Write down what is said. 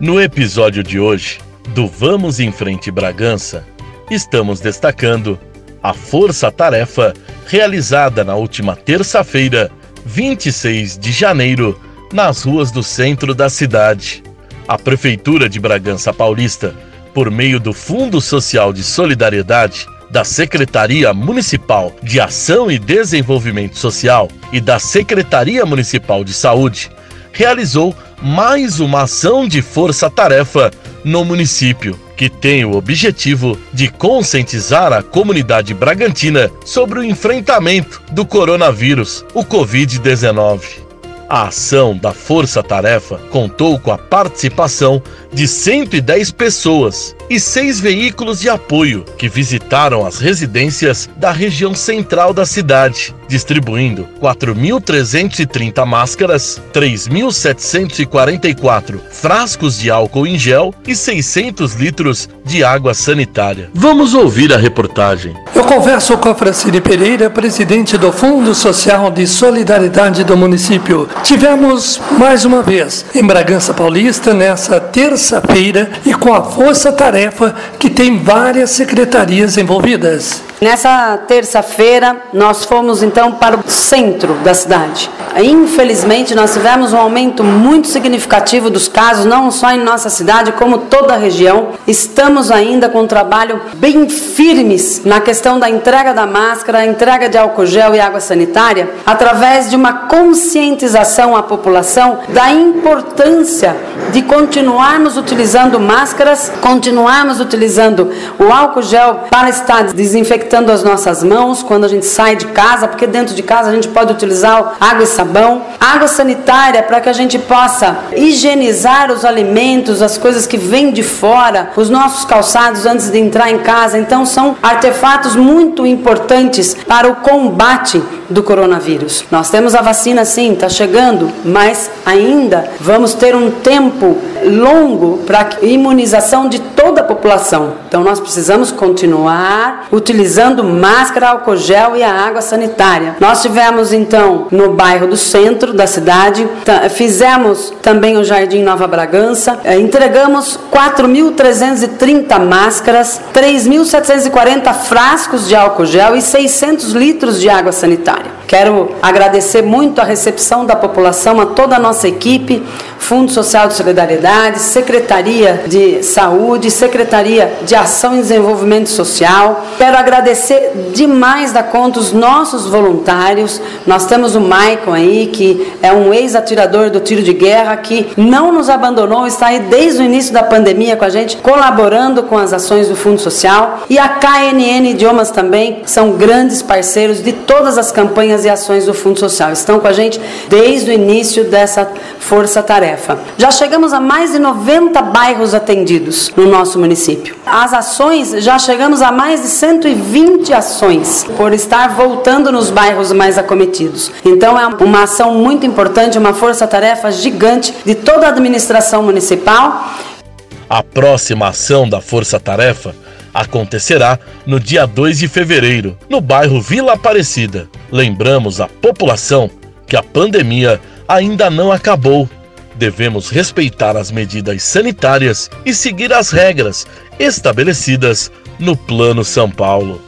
No episódio de hoje do Vamos em Frente Bragança, estamos destacando a força-tarefa realizada na última terça-feira, 26 de janeiro, nas ruas do centro da cidade. A Prefeitura de Bragança Paulista, por meio do Fundo Social de Solidariedade, da Secretaria Municipal de Ação e Desenvolvimento Social e da Secretaria Municipal de Saúde, realizou mais uma ação de força-tarefa no município, que tem o objetivo de conscientizar a comunidade bragantina sobre o enfrentamento do coronavírus, o Covid-19. A ação da Força Tarefa contou com a participação de 110 pessoas e seis veículos de apoio que visitaram as residências da região central da cidade, distribuindo 4.330 máscaras, 3.744 frascos de álcool em gel e 600 litros de água sanitária. Vamos ouvir a reportagem. Eu converso com a Francine Pereira, presidente do Fundo Social de Solidariedade do município. Tivemos mais uma vez em Bragança Paulista nessa terça-feira e com a força-tarefa que tem várias secretarias envolvidas. Nessa terça-feira, nós fomos então para o centro da cidade. Infelizmente, nós tivemos um aumento muito significativo dos casos, não só em nossa cidade, como toda a região. Estamos ainda com um trabalho bem firmes na questão da entrega da máscara, entrega de álcool gel e água sanitária, através de uma conscientização à população da importância de continuarmos utilizando máscaras, continuarmos utilizando o álcool gel para estar desinfectando as nossas mãos quando a gente sai de casa, porque dentro de casa a gente pode utilizar água e sabão, água sanitária para que a gente possa higienizar os alimentos, as coisas que vêm de fora, os nossos calçados antes de entrar em casa. Então são artefatos muito importantes para o combate do coronavírus. Nós temos a vacina sim, está chegando, mas ainda vamos ter um tempo longo para imunização de toda a população. Então nós precisamos continuar utilizando máscara, álcool gel e a água sanitária. Nós tivemos então no bairro do centro da cidade, fizemos também o Jardim Nova Bragança, eh, entregamos 4.330 máscaras, 3.740 frascos de álcool gel e 600 litros de água sanitária. Quero agradecer muito a recepção da população, a toda a nossa equipe, Fundo Social de Solidariedade, Secretaria de Saúde, Secretaria de Ação e Desenvolvimento Social. Quero agradecer demais da conta os nossos voluntários. Nós temos o Maicon aí, que é um ex-atirador do tiro de guerra, que não nos abandonou, está aí desde o início da pandemia com a gente, colaborando com as ações do Fundo Social. E a KNN Idiomas também são grandes parceiros de todas as campanhas e ações do Fundo Social. Estão com a gente desde o início dessa força-tarefa. Já chegamos a mais de 90 bairros atendidos no nosso município. As ações, já chegamos a mais de 120 ações por estar voltando nos bairros mais acometidos. Então é uma ação muito importante, uma força-tarefa gigante de toda a administração municipal. A próxima ação da Força Tarefa acontecerá no dia 2 de fevereiro, no bairro Vila Aparecida. Lembramos a população que a pandemia ainda não acabou. Devemos respeitar as medidas sanitárias e seguir as regras estabelecidas no Plano São Paulo.